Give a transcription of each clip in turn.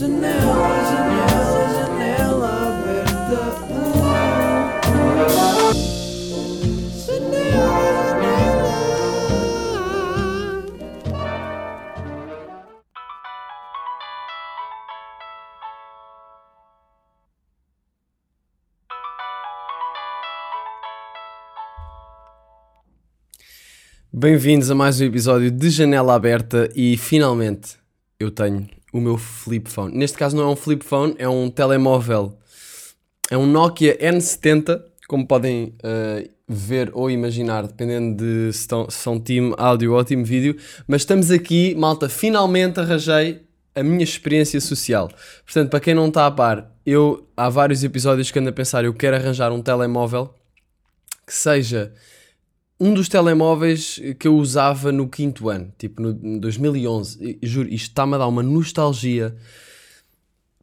Janela, janela, janela aberta. Janela, janela. Bem-vindos a mais um episódio de Janela Aberta e finalmente eu tenho o meu flip phone. Neste caso não é um flip phone, é um telemóvel. É um Nokia N70, como podem eh, ver ou imaginar, dependendo de se, estão- se são time áudio ou time vídeo. Mas estamos aqui, malta, finalmente arranjei a minha experiência social. Portanto, para quem não está a par, eu há vários episódios que ando a pensar, eu quero arranjar um telemóvel que seja um dos telemóveis que eu usava no quinto ano, tipo no em 2011. E, juro, isto está-me a dar uma nostalgia.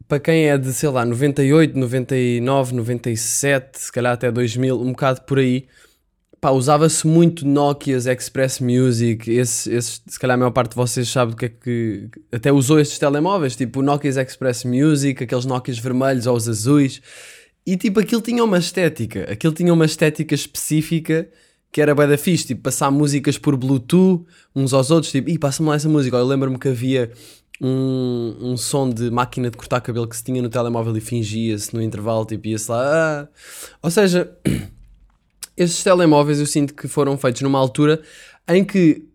Para quem é de, sei lá, 98, 99, 97, se calhar até 2000, um bocado por aí, pá, usava-se muito Nokias, Express Music, esse, se calhar a maior parte de vocês sabe do que é que... Até usou estes telemóveis, tipo Nokias Express Music, aqueles Nokias vermelhos ou os azuis. E tipo, aquilo tinha uma estética, aquilo tinha uma estética específica que era bué da fixe, tipo, passar músicas por Bluetooth uns aos outros, tipo, ih, passa-me lá essa música. Eu lembro-me que havia um, um som de máquina de cortar cabelo que se tinha no telemóvel e fingia-se no intervalo, tipo, ia-se lá. ah. Ou seja, esses telemóveis eu sinto que foram feitos numa altura em que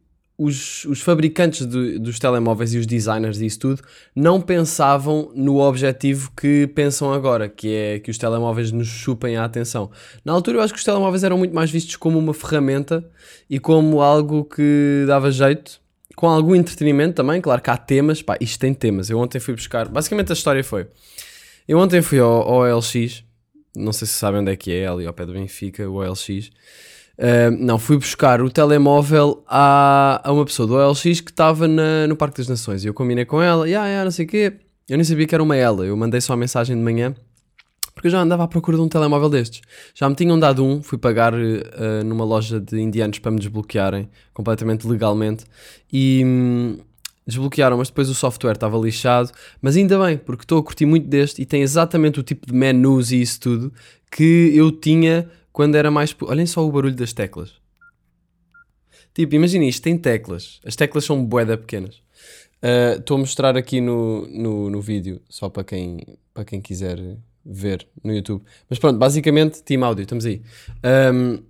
os, os fabricantes do- dos telemóveis e os designers e isso tudo não pensavam no objetivo que pensam agora, que é que os telemóveis nos chupem a atenção. Na altura eu acho que os telemóveis eram muito mais vistos como uma ferramenta e como algo que dava jeito, com algum entretenimento também, claro que há temas, pá, isto tem temas. Eu ontem fui buscar, basicamente a história foi, eu ontem fui ao, ao OLX, não sei se sabem onde é que é, ali ao pé do Benfica, o OLX. Não, fui buscar o telemóvel a, a uma pessoa do OLX que estava no Parque das Nações. E eu combinei com ela, e ah, não sei o quê. Eu nem sabia que era uma ela. Eu mandei só a mensagem de manhã porque eu já andava à procura de um telemóvel destes. Já me tinham dado um, fui pagar uh, numa loja de indianos para me desbloquearem completamente legalmente. E hum, desbloquearam, mas depois o software estava lixado. Mas ainda bem, porque estou a curtir muito deste e tem exatamente o tipo de menus e isso tudo que eu tinha quando era mais. Olhem só o barulho das teclas. Tipo, imagina isto, tem teclas. As teclas são boeda pequenas. Uh, Estou a mostrar aqui no, no, no vídeo, só para quem, para quem quiser ver no YouTube. Mas pronto, basicamente, Team Audio, estamos aí. Um,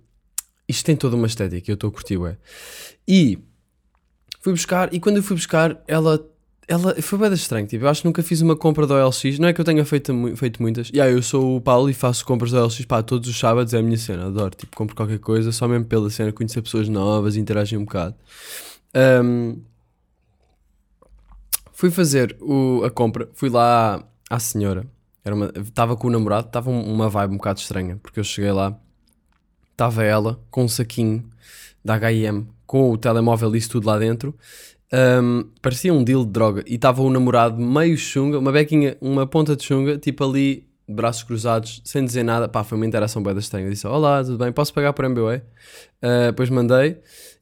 isto tem toda uma estética, eu estou a curtir, ué. E fui buscar, e quando eu fui buscar, ela, ela foi bem estranho. Tipo, eu acho que nunca fiz uma compra do OLX. Não é que eu tenha feito, feito muitas. E aí, eu sou o Paulo e faço compras do OLX pá, todos os sábados, é a minha cena. Adoro, tipo, compro qualquer coisa, só mesmo pela cena, conhecer pessoas novas, interagir um bocado. Um, fui fazer o- a compra, fui lá à senhora. Era uma, estava com o namorado, estava um- uma vibe um bocado estranha, porque eu cheguei lá, estava ela com um saquinho da H&M, com o telemóvel e isso tudo lá dentro. Um, parecia um deal de droga. E estava o namorado meio chunga, uma bequinha, uma ponta de chunga, tipo ali, braços cruzados, sem dizer nada. Pá, foi uma interação bem estranha. Eu disse, olá, tudo bem? Posso pagar por MBA? Uh, depois mandei.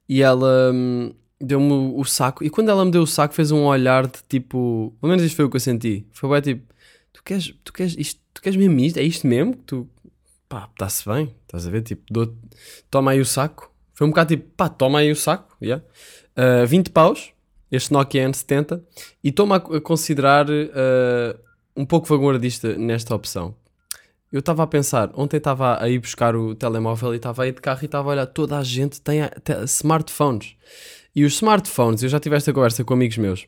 E ela hum, deu-me o, saco. E quando ela me deu o saco, fez um olhar de tipo... Pelo menos isto foi o que eu senti. Foi bem tipo, tu queres, tu queres isto? Tu queres mesmo isto? É isto mesmo? Tu... Pá, está-se bem. Estás a ver? Tipo, dou toma aí o saco. Foi um bocado tipo, pá, toma aí o saco. Yeah. Uh, 20 paus, este Nokia N70. E estou-me a, considerar uh, um pouco vanguardista nesta opção. Eu estava a pensar, ontem estava a ir buscar o telemóvel e estava aí de carro e estava a olhar, toda a gente tem smartphones. E os smartphones, eu já tive esta conversa com amigos meus,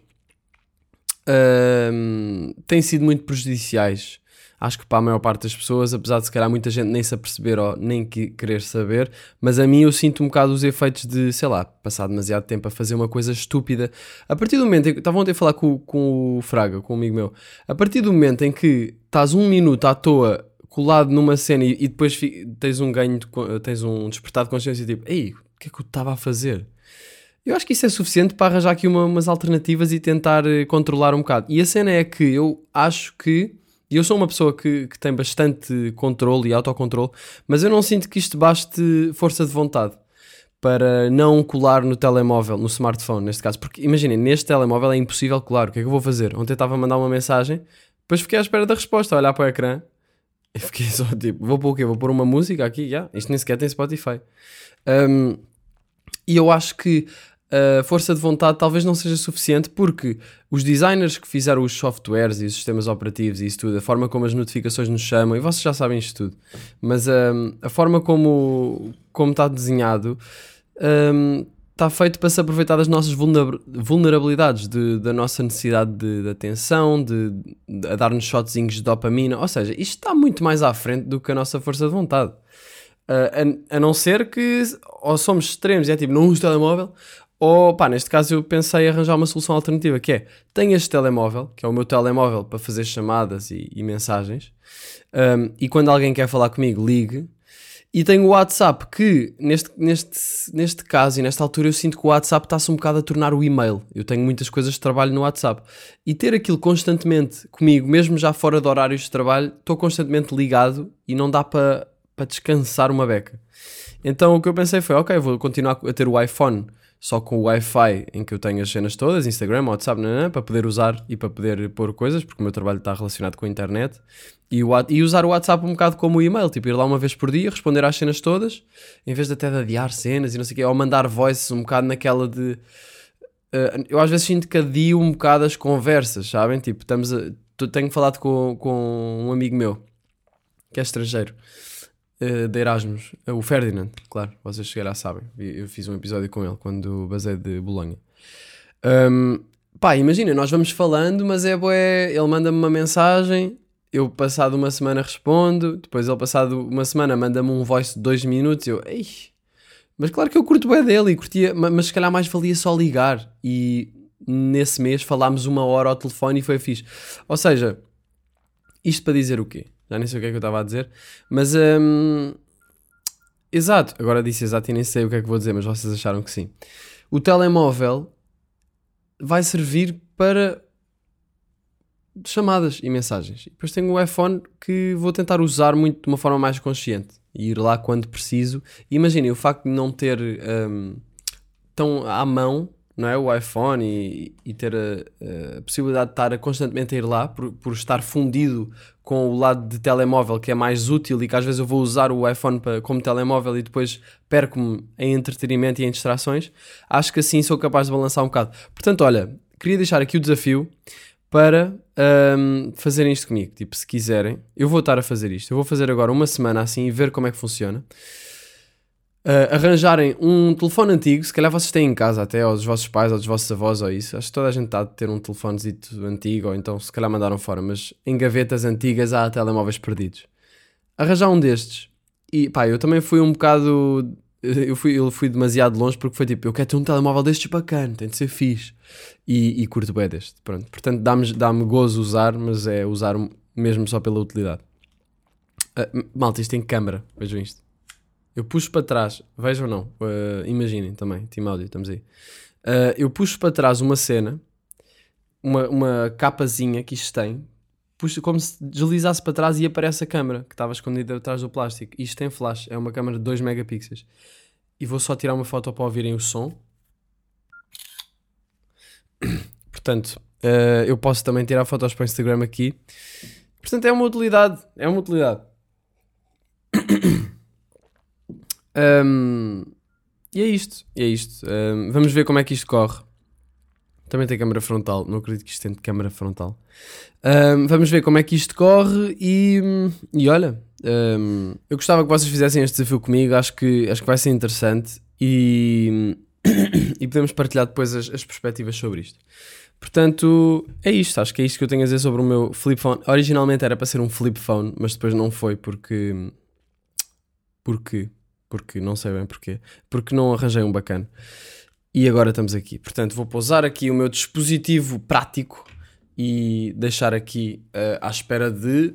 ahm, têm sido muito prejudiciais. Acho que para a maior parte das pessoas, apesar de se calhar muita gente nem se aperceber ou nem que- querer saber, mas a mim eu sinto um bocado os efeitos de, sei lá, passar demasiado tempo a fazer uma coisa estúpida. A partir do momento em que. Estava ontem a falar com, com o Fraga, com um amigo meu. A partir do momento em que estás um minuto à toa colado numa cena e, e depois tens um ganho, de tens um despertar de consciência tipo, ei, o que é que eu estava a fazer? Eu acho que isso é suficiente para arranjar aqui uma- umas alternativas e tentar eh, controlar um bocado. E a cena é que eu acho que. E eu sou uma pessoa que, que tem bastante controle e autocontrole, mas eu não sinto que isto baste força de vontade. para não colar no telemóvel, no smartphone, neste caso. Porque imaginem, neste telemóvel é impossível colar. O que é que eu vou fazer? Ontem estava a mandar uma mensagem, depois fiquei à espera da resposta, a olhar para o ecrã. E fiquei só tipo, vou pôr o quê? Vou pôr uma música aqui? Já, isto nem sequer tem Spotify. Um, e eu acho que a força de vontade talvez não seja suficiente porque os designers que fizeram os softwares e os sistemas operativos e isso tudo, a forma como as notificações nos chamam, e vocês já sabem isto tudo, mas um, a forma como, como está desenhado um, está feito para se aproveitar das nossas vulner- vulnerabilidades, de- da nossa necessidade de, de atenção, de, de- a dar-nos shotzinhos de dopamina, ou seja, isto está muito mais à frente do que a nossa força de vontade. Uh, a, a não ser que ou somos extremos é tipo, não uso telemóvel, ou pá, neste caso eu pensei em arranjar uma solução alternativa, que é, tenho este telemóvel, que é o meu telemóvel para fazer chamadas e, e mensagens, um, e quando alguém quer falar comigo, ligue, e tenho o WhatsApp, que neste, neste, neste caso e nesta altura eu sinto que o WhatsApp está-se um bocado a tornar o e-mail. Eu tenho muitas coisas de trabalho no WhatsApp. E ter aquilo constantemente comigo, mesmo já fora de horários de trabalho, estou constantemente ligado e não dá para descansar uma beca. Então o que eu pensei foi, ok, vou continuar a ter o iPhone só com o Wi-Fi em que eu tenho as cenas todas, Instagram, WhatsApp, para poder usar e para poder pôr coisas, porque o meu trabalho está relacionado com a internet. E, o, e usar o WhatsApp um bocado como o e-mail, tipo ir lá uma vez por dia, responder às cenas todas, em vez de até de adiar cenas e não sei o quê, ou mandar voices um bocado naquela de... Uh, eu às vezes sinto que adio um bocado as conversas, sabem? Tipo, estamos a, tenho falado com, com um amigo meu, que é estrangeiro, uh, de Erasmus, uh, o Ferdinand, claro, vocês calhar sabem. Eu fiz um episódio com ele quando basei de Bolonha. Um, pá, imagina, nós vamos falando, mas é bué, ele manda-me uma mensagem, eu passado uma semana respondo, depois ele passado uma semana manda-me um voice de dois minutos, eu, ei, mas claro que eu curto bué dele e curtia, ma- mas se calhar mais valia só ligar e nesse mês falámos uma hora ao telefone e foi fixe. Ou seja, isto para dizer o quê? Já nem sei o que é que eu estava a dizer, mas hum, exato, agora disse exato e nem sei o que é que vou dizer, mas vocês acharam que sim. O telemóvel vai servir para chamadas e mensagens. E depois tenho o iPhone que vou tentar usar muito de uma forma mais consciente e ir lá quando preciso. Imaginem, o facto de não ter hum, tão à mão não é, o iPhone e, e ter a, a possibilidade de estar constantemente a ir lá por, por estar fundido com o lado de telemóvel que é mais útil e que às vezes eu vou usar o iPhone para, como telemóvel e depois perco-me em entretenimento e em distrações, acho que assim sou capaz de balançar um bocado. Portanto, olha, queria deixar aqui o desafio para hum, fazerem isto comigo. Tipo, se quiserem, eu vou estar a fazer isto. Eu vou fazer agora uma semana assim e ver como é que funciona. Uh, arranjarem um telefone antigo, se calhar vocês têm em casa até, ou dos vossos pais, ou dos vossos avós, ou isso. Acho que toda a gente está a ter um telefonezito antigo, ou então se calhar mandaram fora, mas em gavetas antigas há telemóveis perdidos. Arranjar um destes. E pá, eu também fui um bocado. Eu fui, eu fui demasiado longe porque foi tipo, eu quero ter um telemóvel destes bacana, tem de ser fixe. E, e curto bem deste. Pronto. Portanto, dá-me dá gozo usar, mas é usar mesmo só pela utilidade. Uh, malta, isto tem câmara, vejam isto. Eu puxo para trás, vejam ou não, uh, imaginem também, Team Audio, estamos aí. Uh, eu puxo para trás uma cena, uma, uma capazinha que isto tem, puxo como se deslizasse para trás e aparece a câmera que estava escondida atrás do plástico. Isto tem flash, é uma câmera de 2 megapixels. E vou só tirar uma foto para ouvirem o som. Portanto, uh, eu posso também tirar fotos para o Instagram aqui. Portanto, é uma utilidade, é uma utilidade. Um, e é isto, é isto. Um, vamos ver como é que isto corre. Também tem câmara frontal, não acredito que isto tenha câmara frontal. Um, vamos ver como é que isto corre e, e olha, eu gostava que vocês fizessem este desafio comigo, acho que, acho que vai ser interessante e, e podemos partilhar depois as, as perspectivas sobre isto. Portanto, é isto, acho que é isto que eu tenho a dizer sobre o meu flip phone. Originalmente era para ser um flip phone, mas depois não foi porque... Porque porque não sei bem porquê, porque não arranjei um bacana. E agora estamos aqui. Portanto, vou pousar aqui o meu dispositivo prático e deixar aqui uh, à espera de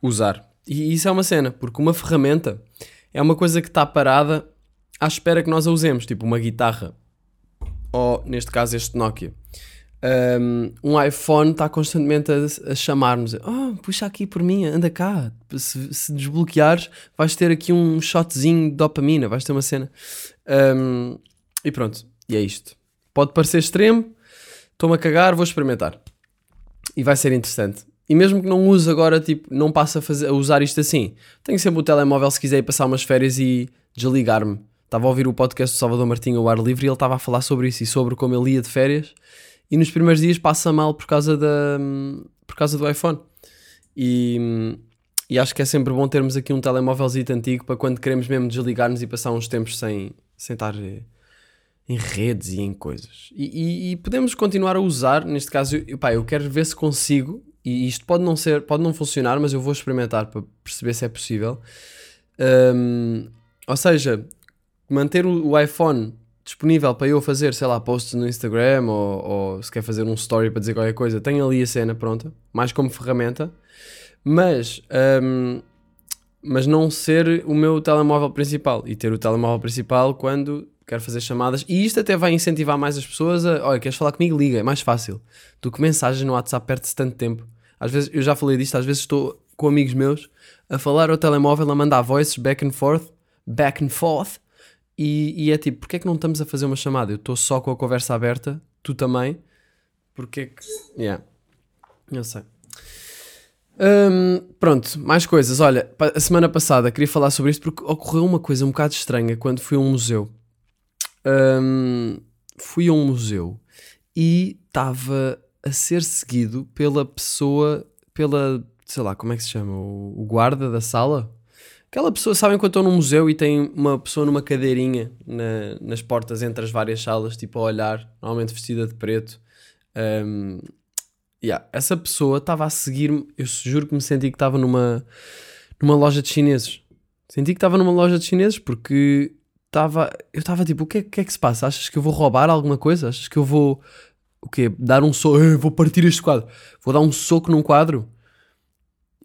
usar. E isso é uma cena, porque uma ferramenta é uma coisa que está parada à espera que nós a usemos, tipo uma guitarra, ou neste caso este Nokia. Um, um iPhone está constantemente a, a chamar-nos. Oh, puxa aqui por mim, anda cá. Se, se desbloqueares, vais ter aqui um shotzinho de dopamina, vais ter uma cena. Um, e pronto, e é isto. Pode parecer extremo, estou-me a cagar, vou experimentar. E vai ser interessante. E mesmo que não use agora, tipo, não passe a, fazer, a usar isto assim. Tenho sempre o telemóvel se quiser ir passar umas férias e desligar-me. Estava a ouvir o podcast do Salvador Martinho ao ar livre e ele estava a falar sobre isso e sobre como ele ia de férias e nos primeiros dias passa mal por causa, da, por causa do iPhone. E, e acho que é sempre bom termos aqui um telemóvelzito antigo para quando queremos mesmo desligar-nos e passar uns tempos sem, sem estar eh, em redes e em coisas. E, e, e podemos continuar a usar, neste caso, eu, pá, eu quero ver se consigo, e isto pode não ser, pode não funcionar, mas eu vou experimentar para perceber se é possível. Um, ou seja, manter o, o iPhone disponível para eu fazer, sei lá, posts no Instagram ou, ou, se quer fazer um story para dizer qualquer coisa, tenho ali a cena pronta, mais como ferramenta, mas, um, mas não ser o meu telemóvel principal e ter o telemóvel principal quando quero fazer chamadas. E isto até vai incentivar mais as pessoas a, olha, queres falar comigo? Liga, é mais fácil do que mensagens no WhatsApp, perde-se tanto tempo. Às vezes, eu já falei disto, às vezes estou com amigos meus a falar ao telemóvel, a mandar voices back and forth, back and forth, e, e, é tipo, porque é que não estamos a fazer uma chamada? Eu estou só com a conversa aberta, tu também. Porque é que. Yeah. Eu sei. Um, pronto, mais coisas. Olha, a semana passada queria falar sobre isto porque ocorreu uma coisa um bocado estranha quando fui a um museu. Um, fui a um museu e estava a ser seguido pela pessoa, pela, sei lá, como é que se chama? O, o guarda da sala? Aquela pessoa, sabem quando estou num museu e tem uma pessoa numa cadeirinha na, nas portas entre as várias salas, tipo a olhar, normalmente vestida de preto. Um, yeah, essa pessoa estava a seguir-me, eu juro que me senti que estava numa, numa loja de chineses. Senti que estava numa loja de chineses porque estava, eu estava tipo, o que é, que é que se passa? Achas que eu vou roubar alguma coisa? Achas que eu vou, o quê? Dar um soco, vou partir este quadro, vou dar um soco num quadro?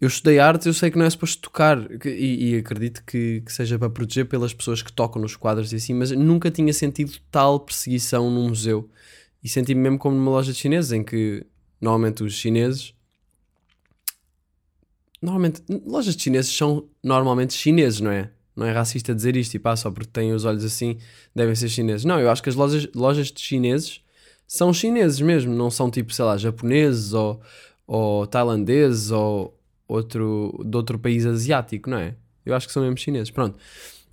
Eu estudei artes, eu sei que não é suposto tocar, e, e acredito que, que, seja para proteger pelas pessoas que tocam nos quadros e assim, mas nunca tinha sentido tal perseguição num museu. E senti-me mesmo como numa loja de chineses, em que normalmente os chineses. Normalmente, lojas de chineses são normalmente chineses, não é? Não é racista dizer isto e pá, só porque têm os olhos assim, devem ser chineses. Não, eu acho que as lojas, lojas de chineses são chineses mesmo, não são tipo, sei lá, japoneses ou, ou tailandeses ou, outro, de outro país asiático, não é? Eu acho que são mesmo chineses, pronto.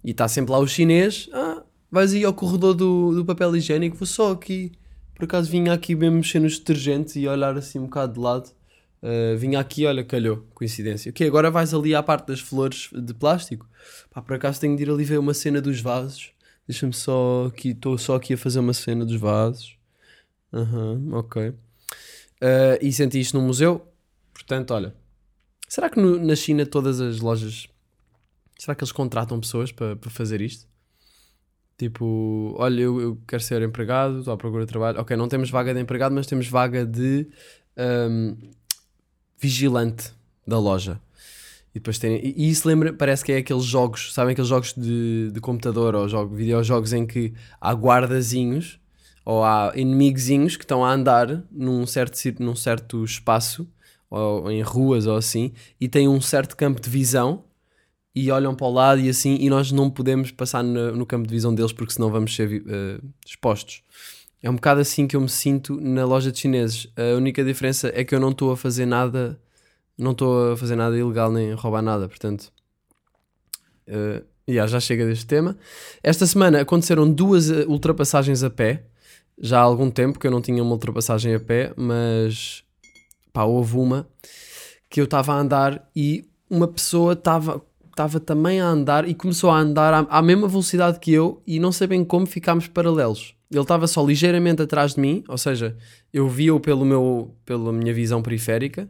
E está sempre lá o chinês, ah, vais aí ao corredor do, do papel higiênico, vou só aqui, por acaso vinha aqui mesmo mexer nos detergentes e olhar assim um bocado de lado. Uh, vinha aqui, olha, calhou, coincidência. Ok, agora vais ali à parte das flores de plástico. Pá, por acaso tenho de ir ali ver uma cena dos vasos. Deixa-me só aqui, estou só aqui a fazer uma cena dos vasos. Aham, uhum, ok. Uh, e senti isto no museu. Portanto, olha, Será que no, na China todas as lojas. Será que eles contratam pessoas para, fazer isto? Tipo, olha, eu, eu quero ser empregado, estou à procura de trabalho. Ok, não temos vaga de empregado, mas temos vaga de um, vigilante da loja. E depois tem. E isso lembra, parece que é aqueles jogos, sabem aqueles jogos de, de computador ou jogo, videojogos em que há guardazinhos ou há inimigozinhos que estão a andar num certo, num certo espaço ou em ruas ou assim, e têm um certo campo de visão e olham para o lado e assim, e nós não podemos passar no, no campo de visão deles porque senão vamos ser uh, expostos. É um bocado assim que eu me sinto na loja de chineses. A única diferença é que eu não estou a fazer nada, não estou a fazer nada ilegal nem roubar nada, portanto. Uh, yeah, já chega deste tema. Esta semana aconteceram duas eh, ultrapassagens a pé. Já há algum tempo que eu não tinha uma ultrapassagem a pé, mas pá, houve uma que eu estava a andar e uma pessoa estava estava também a andar e começou a andar à, à, mesma velocidade que eu e não sei bem como ficámos paralelos. Ele estava só ligeiramente atrás de mim, ou seja, eu via-o pelo meu, pela minha visão periférica,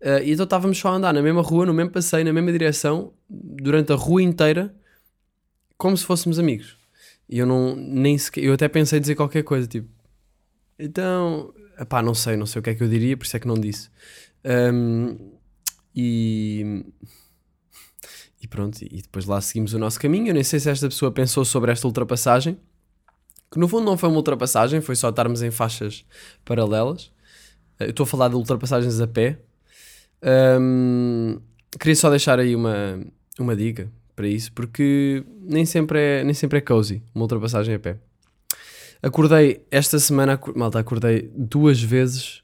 uh, e então estávamos só a andar na mesma rua, no mesmo passeio, na mesma direção, durante a rua inteira, como se fôssemos amigos. E eu não, nem sequer, eu até pensei dizer qualquer coisa, tipo, então, Epá, não sei, não sei o que é que eu diria, por isso é que não disse. Um, e, e pronto, e depois lá seguimos o nosso caminho. Eu nem sei se esta pessoa pensou sobre esta ultrapassagem, que no fundo não foi uma ultrapassagem, foi só estarmos em faixas paralelas. Eh, Eu estou a falar de ultrapassagens a pé. Ahm, queria só deixar aí uma, uma dica para isso, porque nem sempre é, nem sempre é cozy uma ultrapassagem a pé. Acordei esta semana, malta, acordei duas vezes.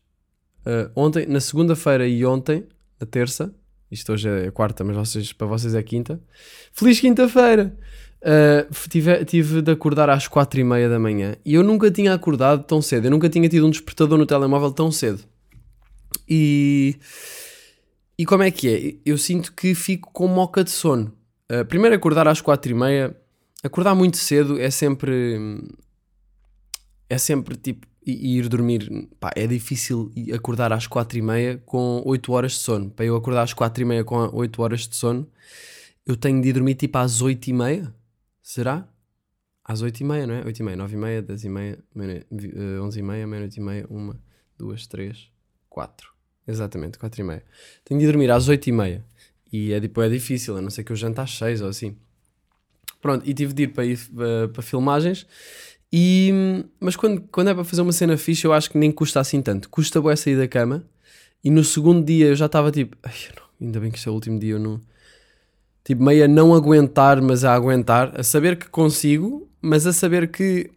ah, ontem, na segunda-feira e ontem, na terça. Isto hoje é quarta, mas vocês, para vocês é quinta. Feliz quinta-feira! Uh, tive, tive de acordar às quatro e meia da manhã e eu nunca tinha acordado tão cedo. Eu nunca tinha tido um despertador no telemóvel tão cedo. E, e como é que é? Eu sinto que fico com moca de sono. Uh, primeiro, acordar às quatro e meia. Acordar muito cedo é sempre. É sempre tipo. Ir dormir. Pá, é difícil acordar às quatro e meia com 8 horas de sono. Para eu acordar às quatro e meia com 8 horas de sono, eu tenho de ir dormir tipo às 8 e meia. Será? Às 8 e meia, não é? 8 e meia, 9 e meia, 10 e meia, meia- vi- eh, 11 e meia, meia-noite e meia, 1, 2, 3, 4. Exatamente, 4 e meia. Tenho de ir dormir às 8 e meia. E é, tipo, é difícil, a não ser que eu jante às 6 ou assim. Pronto, e tive de ir para, ir, eh, para filmagens. E, mas quando, quando é para fazer uma cena fixe, eu acho que nem custa assim tanto. Custa bué sair da cama. E no segundo dia eu já estava tipo, "Ai, não- ainda bem que este é o último dia, eu não. Tipo, meio a não aguentar, mas a aguentar. A saber que consigo, mas a saber que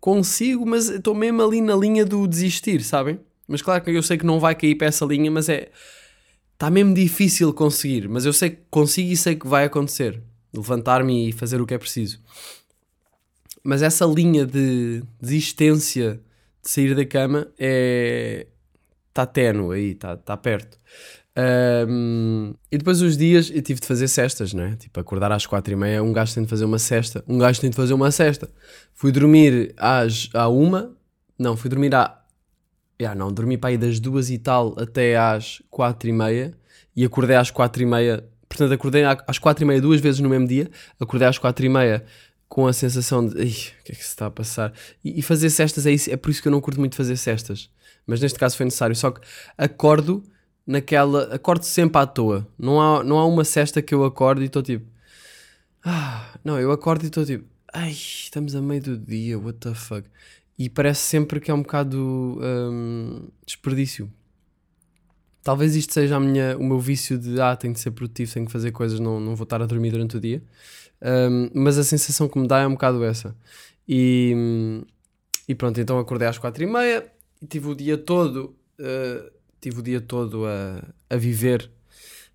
consigo, mas estou mesmo ali na linha do desistir, sabem? Mas claro que eu sei que não vai cair para essa linha, mas é. Está mesmo difícil conseguir, mas eu sei que consigo e sei que vai acontecer. Levantar-me e fazer o que é preciso. Mas essa linha de desistência de sair da cama é. Está ténue aí, está tá perto. Ahm, e depois os dias eu tive de fazer cestas, não é? Tipo, acordar às quatro e meia, um gajo tem de fazer uma cesta, um gajo tem de fazer uma cesta. Fui dormir às à uma, não, fui dormir à. Ah, não, dormi para aí das duas e tal até às quatro e meia e acordei às quatro e meia. Portanto, acordei às quatro e meia duas vezes no mesmo dia, acordei às quatro e meia com a sensação de "Ih, o que é que se está a passar? E, e fazer cestas é isso, é por isso que eu não curto muito fazer cestas. Mas neste caso foi necessário. Só que acordo naquela. Acordo sempre à toa. Não há, não há uma cesta que eu acordo e estou tipo. Ah, não, eu acordo e estou tipo. Ai, estamos a meio do dia, what the fuck? E parece sempre que é um bocado hum, desperdício. Talvez isto seja a minha, o meu vício de ah, tenho de ser produtivo, tenho que fazer coisas, não, não vou estar a dormir durante o dia. Hum, mas a sensação que me dá é um bocado essa. E, e pronto, então acordei às quatro e meia e tive o dia todo, uh, tive o dia todo a, a viver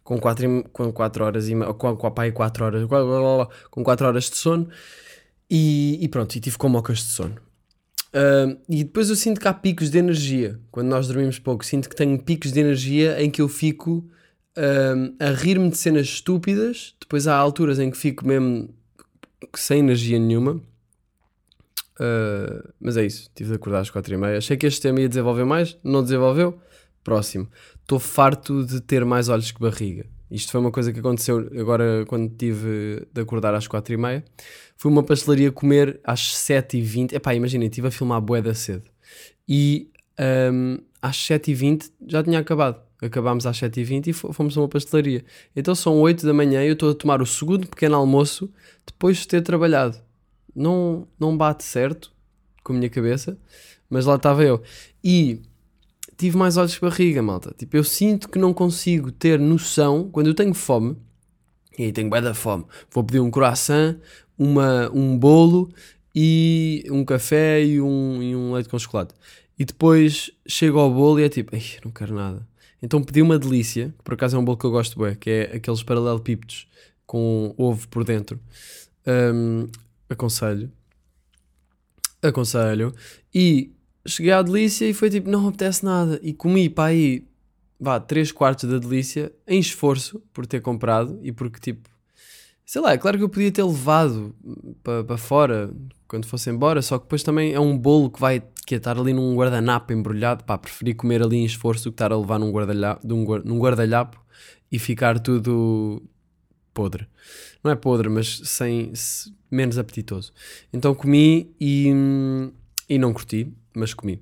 com 4 com quatro horas e com, com a pai 4 horas, com 4 horas de sono e, e pronto, e tive com mocas de sono. Uh, e depois eu sinto que há picos de energia. Quando nós dormimos pouco, sinto que tenho picos de energia em que eu fico a rir-me de cenas estúpidas. Depois há alturas em que fico mesmo sem energia nenhuma. Uh, mas é isso, tive de acordar às 4 e meia. Achei que este tema ia desenvolver mais, não desenvolveu. Próximo. Estou farto de ter mais olhos que barriga. Isto foi uma coisa que aconteceu agora quando tive de acordar às 4 e meia. Fui uma pastelaria comer às 7 e 20 Epá, imaginem, estive a filmar a boeda cedo. E um, às 7 e 20 já tinha acabado. Acabámos às 7 e 20 fo- fomos a uma pastelaria. Então são 8 da manhã e eu estou a tomar o segundo pequeno almoço depois de ter trabalhado. Não, não bate certo com a minha cabeça, mas lá estava eu. E tive mais olhos de barriga, malta. Tipo, eu sinto que não consigo ter noção quando eu tenho fome. E aí tenho bué da fome. Vou pedir um croissant, uma, um bolo e um café e um, e um leite com chocolate. E depois chego ao bolo e é tipo, Ei, não quero nada. Então pedi uma delícia, que por acaso é um bolo que eu gosto bué, que é aqueles paralelepípedos com ovo por dentro. Hum, aconselho. Aconselho. E cheguei à delícia e foi tipo, não apetece nada. E comi para aí, vá, 3 quartos da delícia, em esforço por ter comprado e porque tipo, sei lá, é claro que eu podia ter levado para pa fora quando fosse embora, só que depois também é um bolo que vai que é estar ali num guardanapo embrulhado, pá, preferi comer ali em esforço do que estar a levar num guardalhapo, num num guardalhapo e ficar tudo podre. Não é podre, mas sem se- menos apetitoso. Então comi e, e não curti, mas comi.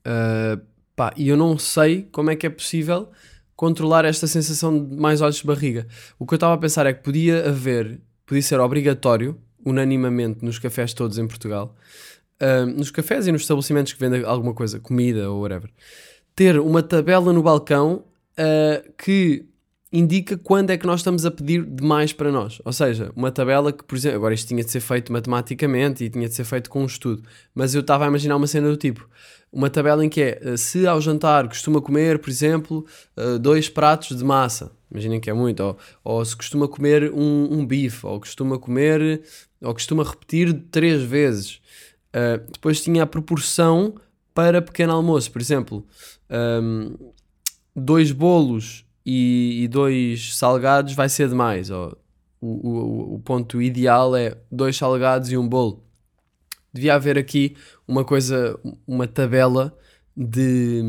Uh, pá, e eu não sei como é que é possível controlar esta sensação de mais olhos de barriga. O que eu estava a pensar é que podia haver, podia ser obrigatório, unanimamente nos cafés todos em Portugal, ah, nos cafés e nos estabelecimentos que vendem alguma coisa, comida ou whatever, ter uma tabela no balcão ah, que indica quando é que nós estamos a pedir demais para nós. Ou seja, uma tabela que, por exemplo, agora isto tinha de ser feito matematicamente e tinha de ser feito com um estudo, mas eu estava a imaginar uma cena do tipo. Uma tabela em que é, eh, se ao jantar costuma comer, por exemplo, eh, dois pratos de massa, imaginem que é muito, ou, ou se costuma comer um, um bife, ou costuma comer, ou costuma repetir três vezes. Uh, depois tinha a proporção para pequeno almoço, por exemplo, um, dois bolos e, e, dois salgados vai ser demais. Ou, o, o, o ponto ideal é dois salgados e um bolo. Devia haver aqui uma coisa, uma tabela de.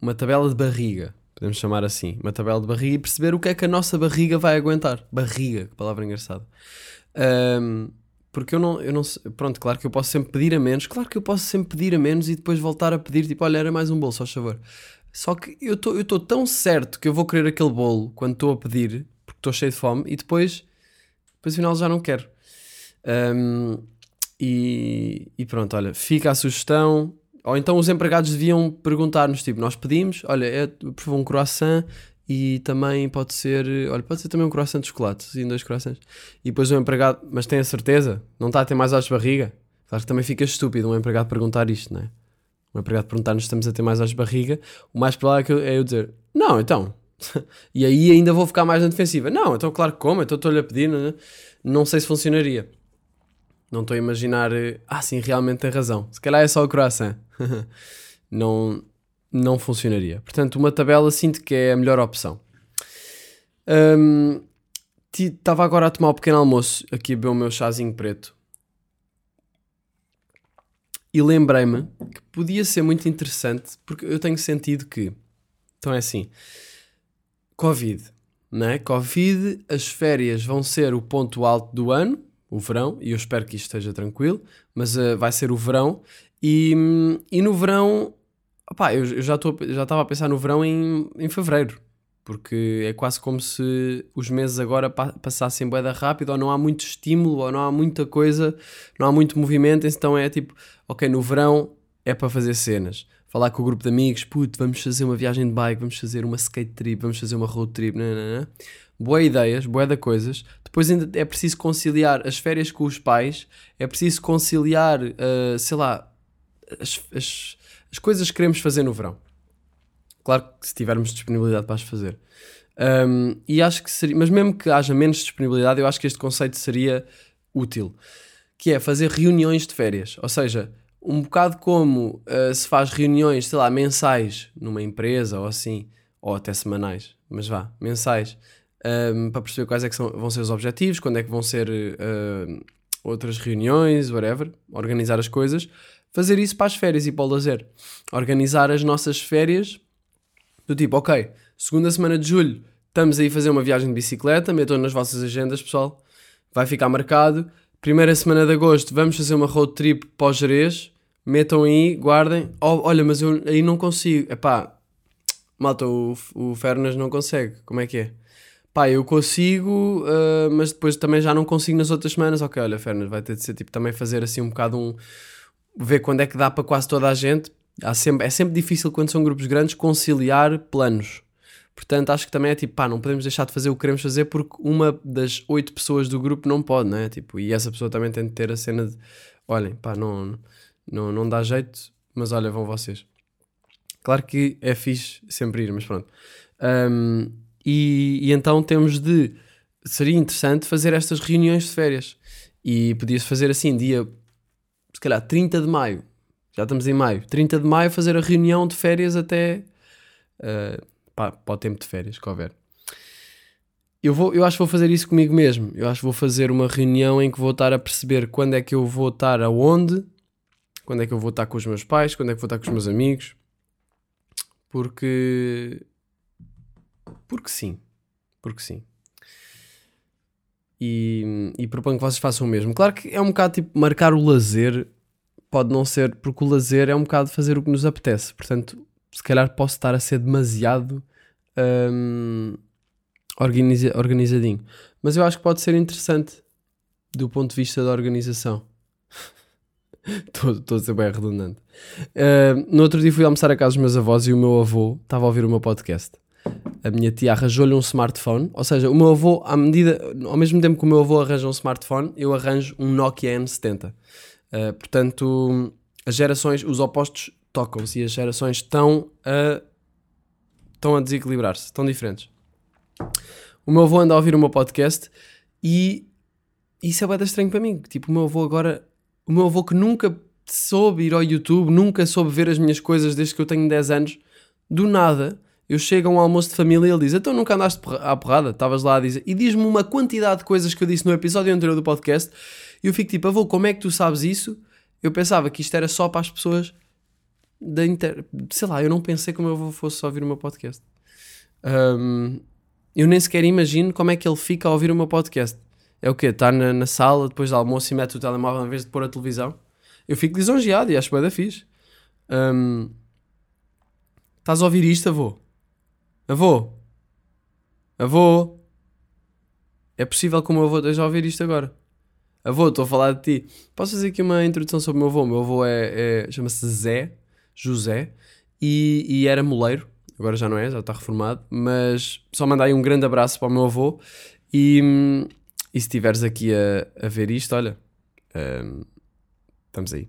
Uma tabela de barriga, podemos chamar assim. Uma tabela de barriga e perceber o que é que a nossa barriga vai aguentar. Barriga, que palavra engraçada. Um, porque eu não, eu não pronto, claro que eu posso sempre pedir a menos, claro que eu posso sempre pedir a menos e depois voltar a pedir, tipo, olha, era mais um bolo, só favor. Só que eu estou tão certo que eu vou querer aquele bolo quando estou a pedir, porque estou cheio de fome, e depois, depois afinal já não quero. Um, e, e, pronto, olha, fica a sugestão. Ou então os empregados deviam perguntar-nos, tipo, nós pedimos, olha, é, por favor, um croissant e também pode ser, olha, pode ser também um croissant de chocolate, sim, dois croissants. E depois o empregado, mas tem a certeza? Não está a ter mais às barriga? Claro que também fica estúpido um empregado perguntar isto, não é? Um empregado perguntar-nos se estamos a ter mais às barriga, o mais provável é eu dizer, não, então. e aí ainda vou ficar mais na defensiva. Não, então claro que como, então estou-lhe a pedir, não, é? não sei se funcionaria. Não estou a imaginar, eh, ah sim, realmente tem razão. Se calhar é só o croissant. não, não funcionaria. Portanto, uma tabela sinto que é a melhor opção. Estava um, agora a tomar o um pequeno almoço, aqui a beber o meu chazinho preto. E lembrei-me que podia ser muito interessante, porque eu tenho sentido que. Então é assim: Covid, né? Covid, as férias vão ser o ponto alto do ano, o verão, e eu espero que isto esteja tranquilo, mas uh, vai ser o verão. E, e no verão, opá, eu, eu já estava a pensar no verão em, em fevereiro, porque é quase como se os meses agora passassem boeda rápido, ou não há muito estímulo, ou não há muita coisa, não há muito movimento, então é tipo, ok, no verão é para fazer cenas. Falar com o grupo de amigos, puto, vamos fazer uma viagem de bike, vamos fazer uma skate trip, vamos fazer uma road trip, nanana. boas ideias, boa da coisas. Depois ainda é preciso conciliar as férias com os pais, é preciso conciliar, uh, sei lá, as, as, as coisas que queremos fazer no verão. Claro que se tivermos disponibilidade para as fazer. Um, e acho que seria, mas mesmo que haja menos disponibilidade, eu acho que este conceito seria útil, que é fazer reuniões de férias, ou seja, um bocado como uh, se faz reuniões, sei lá, mensais numa empresa ou assim, ou até semanais, mas vá, mensais, um, para perceber quais é que são, vão ser os objetivos, quando é que vão ser uh, outras reuniões, whatever, organizar as coisas, fazer isso para as férias e para o lazer, organizar as nossas férias do tipo, ok, segunda semana de julho estamos aí a fazer uma viagem de bicicleta, metam nas vossas agendas, pessoal. Vai ficar marcado. Primeira semana de agosto vamos fazer uma road trip para o Jerez. Metam aí, guardem. Oh, olha, mas eu aí não consigo. Epá, malta, o, o Fernas não consegue. Como é que é? Pá, eu consigo, uh, mas depois também já não consigo nas outras semanas. Ok, olha, Fernas, vai ter de ser tipo também fazer assim um bocado um. Ver quando é que dá para quase toda a gente sempre, é sempre difícil quando são grupos grandes conciliar planos. Portanto, acho que também é tipo, pá, não podemos deixar de fazer o que queremos fazer porque uma das oito pessoas do grupo não pode, não é? Tipo, e essa pessoa também tem de ter a cena de, olhem, pá, não, não, não dá jeito, mas olha, vão vocês. Claro que é fixe sempre ir, mas pronto. Um, e, e então temos de, seria interessante fazer estas reuniões de férias. E podia-se fazer assim, dia, calhar, 30 de maio, já estamos em maio. 30 de maio, fazer a reunião de férias até. Uh, pá, para o tempo de férias, que houver. Eu, vou, eu acho que vou fazer isso comigo mesmo. Eu acho que vou fazer uma reunião em que vou estar a perceber quando é que eu vou estar aonde, quando é que eu vou estar com os meus pais, quando é que vou estar com os meus amigos. Porque. Porque sim. Porque sim. E, e proponho que vocês façam o mesmo. Claro que é um bocado tipo marcar o lazer pode não ser, porque o lazer é um bocado fazer o que nos apetece. Portanto, se calhar posso estar a ser demasiado um, organiza, organizadinho. Mas eu acho que pode ser interessante do ponto de vista da organização. Estou a ser bem redundante. Uh, no outro dia fui almoçar a casa dos meus avós e o meu avô estava a ouvir o meu podcast. A minha tia arranjou-lhe um smartphone, ou seja, o meu avô, à medida, ao mesmo tempo que o meu avô arranja um smartphone, eu arranjo um Nokia N70. Uh, portanto, as gerações, os opostos tocam-se e as gerações estão a, estão a desequilibrar-se, estão diferentes. O meu avô anda a ouvir o meu podcast e isso é bem estranho para mim. Tipo, o meu avô agora, o meu avô que nunca soube ir ao YouTube, nunca soube ver as minhas coisas desde que eu tenho 10 anos, do nada, eu chego a um almoço de família e ele diz: Então nunca andaste à porrada? Estavas lá a dizer. E diz-me uma quantidade de coisas que eu disse no episódio anterior do podcast. E eu fico tipo: Avô, como é que tu sabes isso? Eu pensava que isto era só para as pessoas da inter... Sei lá, eu não pensei que o meu avô fosse só ouvir o meu podcast. Um, eu nem sequer imagino como é que ele fica a ouvir o meu podcast. É o quê? Está na, na sala depois do almoço e mete o telemóvel em vez de pôr a televisão? Eu fico lisonjeado e acho bem da fixe. Um, estás a ouvir isto, avô? Avô? Avô? É possível que o meu avô esteja a ouvir isto agora. Avô, estou a falar de ti. Posso fazer aqui uma introdução sobre o meu avô? O meu avô é, é chama-se Zé, José, e, e era moleiro. Agora já não é, já está reformado. Mas só mandar aí um grande abraço para o meu avô. E, e se estiveres aqui a, a ver isto, olha, um, estamos aí.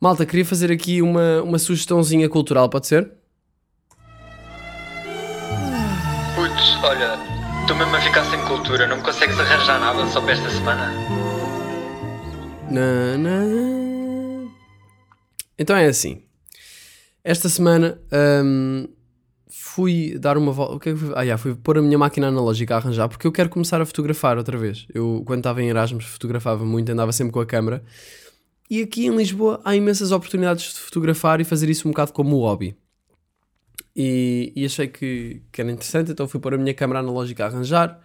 Malta, queria fazer aqui uma, uma sugestãozinha cultural, pode ser? Olha, estou mesmo a ficar sem cultura, não me consegues arranjar nada só para esta semana? Na, na. Então é assim. Esta semana hum, fui dar uma volta. Que é que fui? Ah, yeah, fui pôr a minha máquina analógica a arranjar porque eu quero começar a fotografar outra vez. Eu, quando estava em Erasmus, fotografava muito, andava sempre com a câmera. E aqui em Lisboa há imensas oportunidades de fotografar e fazer isso um bocado como hobby. E, e achei que, que era interessante, então fui pôr a minha câmera analógica a arranjar.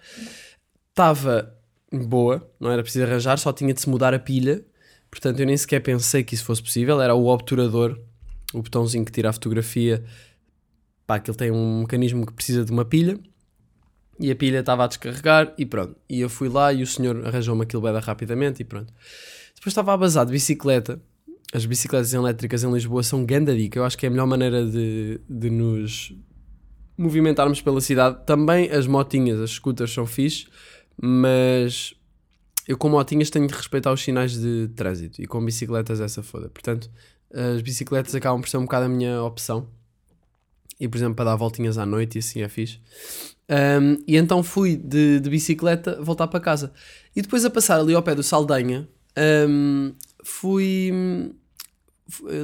Estava boa, não era preciso arranjar, só tinha de se mudar a pilha. Portanto, eu nem sequer pensei que isso fosse possível. Era o obturador, o botãozinho que tira a fotografia. Pá, ele tem um mecanismo que precisa de uma pilha. E a pilha estava a descarregar e pronto. E eu fui lá e o senhor arranjou-me aquilo bem rapidamente e pronto. Depois estava a basar de bicicleta. As bicicletas elétricas em Lisboa são ganda dica. Eu acho que é a melhor maneira de, de nos movimentarmos pela cidade. Também as motinhas, as scooters são fixe, mas eu com motinhas tenho de respeitar os sinais de trânsito e com bicicletas essa foda. Portanto, as bicicletas acabam por ser um bocado a minha opção. E, por exemplo, para dar voltinhas à noite e assim é fixe. Um, e então fui de, de, bicicleta voltar para casa. E depois a passar ali ao pé do Saldanha, um, fui,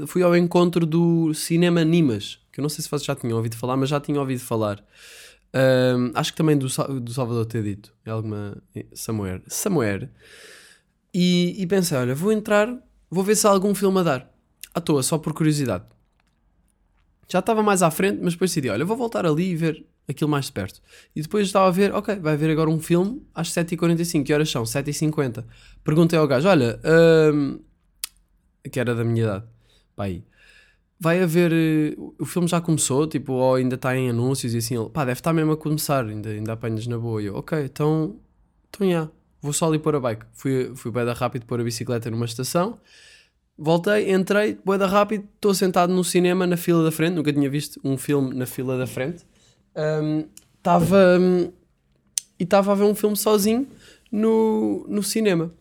fui ao encontro do Cinema Nimas, que eu não sei se vocês já tinham ouvido falar, mas já tinham ouvido falar. Um, acho que também do, do Salvador ter dito, é alguma. Samuel. Samuel. E, e pensei, olha, vou entrar, vou ver se há algum filme a dar. À toa, só por curiosidade. Já estava mais à frente, mas depois decidi, olha, vou voltar ali e ver aquilo mais de perto. E depois estava a ver, ok, vai haver agora um filme às 7h45. Que horas são? 7h50. Perguntei ao gajo, olha, um, que era da minha idade, pá aí, vai haver, uh, o filme já começou, tipo, ou ainda está em anúncios e assim, ele, pá, deve estar mesmo a começar, ainda, ainda apanhas na boa. E eu, ok, então, então já, vou só ali pôr a bike. Fui, fui bem da rápido pôr a bicicleta numa estação. Voltei, entrei, boeda rápido, estou sentado no cinema na fila da frente, nunca tinha visto um filme na fila da frente estava um, e estava a ver um filme sozinho no, no cinema.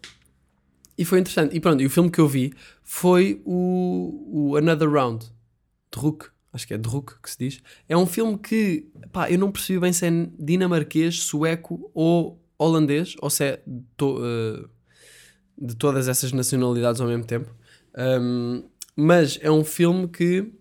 E foi interessante. E pronto, e o filme que eu vi foi o, o Another Round, de Rook, acho que é de Rook que se diz. É um filme que, pá, eu não percebi bem se é dinamarquês, sueco ou holandês, ou se é to, uh, de todas essas nacionalidades ao mesmo tempo. Um, mas é um filme que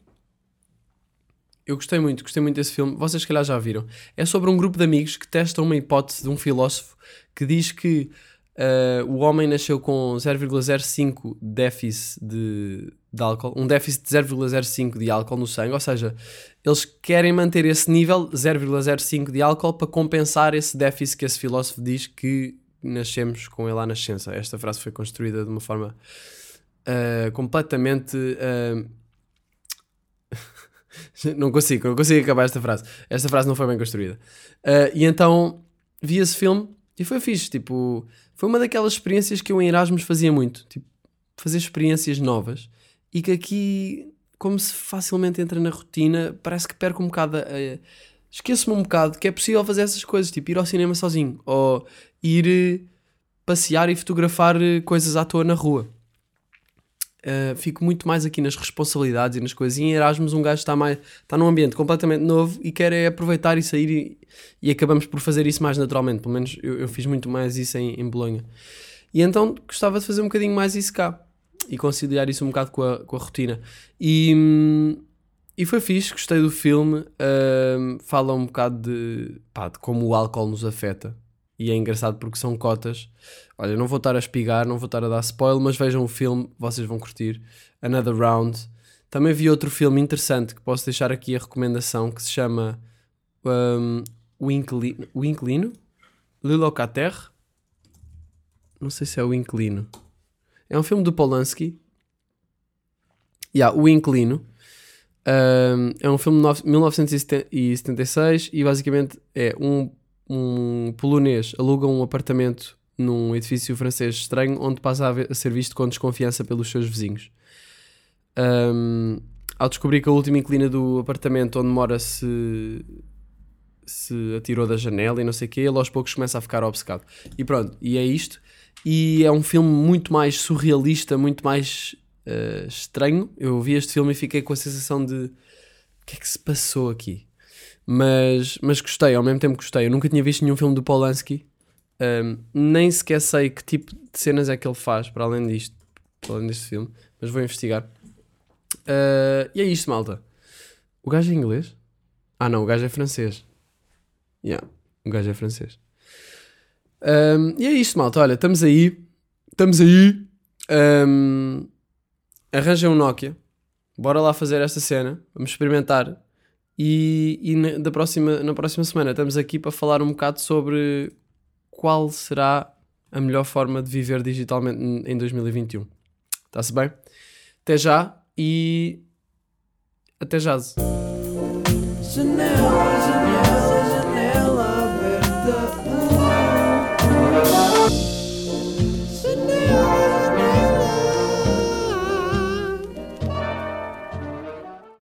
eu gostei muito, gostei muito desse filme. Vocês, se calhar, já viram. É sobre um grupo de amigos que testam uma hipótese de um filósofo que diz que uh, o homem nasceu com 0,05 déficit de, de álcool, um déficit de 0,05 de álcool no sangue, ou seja, eles querem manter esse nível 0,05 de álcool para compensar esse déficit que esse filósofo diz que nascemos com ele à nascença. Esta frase foi construída de uma forma uh, completamente. Uh, não consigo, não consigo acabar esta frase. Esta frase não foi bem construída. Uh, e então vi esse filme e foi fixe. Tipo, foi uma daquelas experiências que eu em Erasmus fazia muito. Tipo, fazer experiências novas e que aqui, como se facilmente entra na rotina, parece que perco um bocado. Esqueço-me um bocado que é possível fazer essas coisas, tipo ir ao cinema sozinho ou ir eh, passear e fotografar eh, coisas à toa na rua. Uh, fico muito mais aqui nas responsabilidades e nas coisas. E em Erasmus, um gajo está, mais, está num ambiente completamente novo e quer é aproveitar e sair, e, e acabamos por fazer isso mais naturalmente. Pelo menos eu, eu fiz muito mais isso em, em Bolonha. E então gostava de fazer um bocadinho mais isso cá e conciliar isso um bocado com a, com a rotina. E, e foi fixe, gostei do filme. hum, fala um bocado de, pá, de como o álcool nos afeta. E é engraçado porque são cotas. Olha, não vou estar a espigar, não vou estar a dar spoiler, mas vejam o filme, vocês vão curtir. Another Round. Também vi outro filme interessante que posso deixar aqui a recomendação que se chama hum, O Inclino. O Inclino? Le Locataire? Não sei se é o Inclino. É um filme do Polanski. Yeah, o Inclino. Um, é um filme de nove- 1976 e basicamente é um, um polonês aluga um apartamento num edifício francês estranho onde passa a, ser visto com desconfiança pelos seus vizinhos. Um, ao descobrir que a última inclina do apartamento onde mora se, se atirou da janela e não sei o quê, ele aos poucos começa a ficar obcecado. E pronto, e é isto. E é um filme muito mais surrealista, muito mais eh, estranho. Eu vi este filme e fiquei com a sensação de o que é que se passou aqui? Mas, mas gostei, ao mesmo tempo gostei. Eu nunca tinha visto nenhum filme do Polanski. Um, nem sequer sei que tipo de cenas é que ele faz para além disto, para além deste filme, mas vou investigar. Uh, e é isto, malta. O gajo é inglês? Ah, não, o gajo é francês. Yeah, o gajo é francês. Um, e é isto, malta. Olha, estamos aí. Estamos aí. Um, arranjem um Nokia. Bora lá fazer esta cena. Vamos experimentar. E, e na, da próxima, na próxima semana estamos aqui para falar um bocado sobre qual será a melhor forma de viver digitalmente em em 2021. Está-se bem? Até já e. Até já.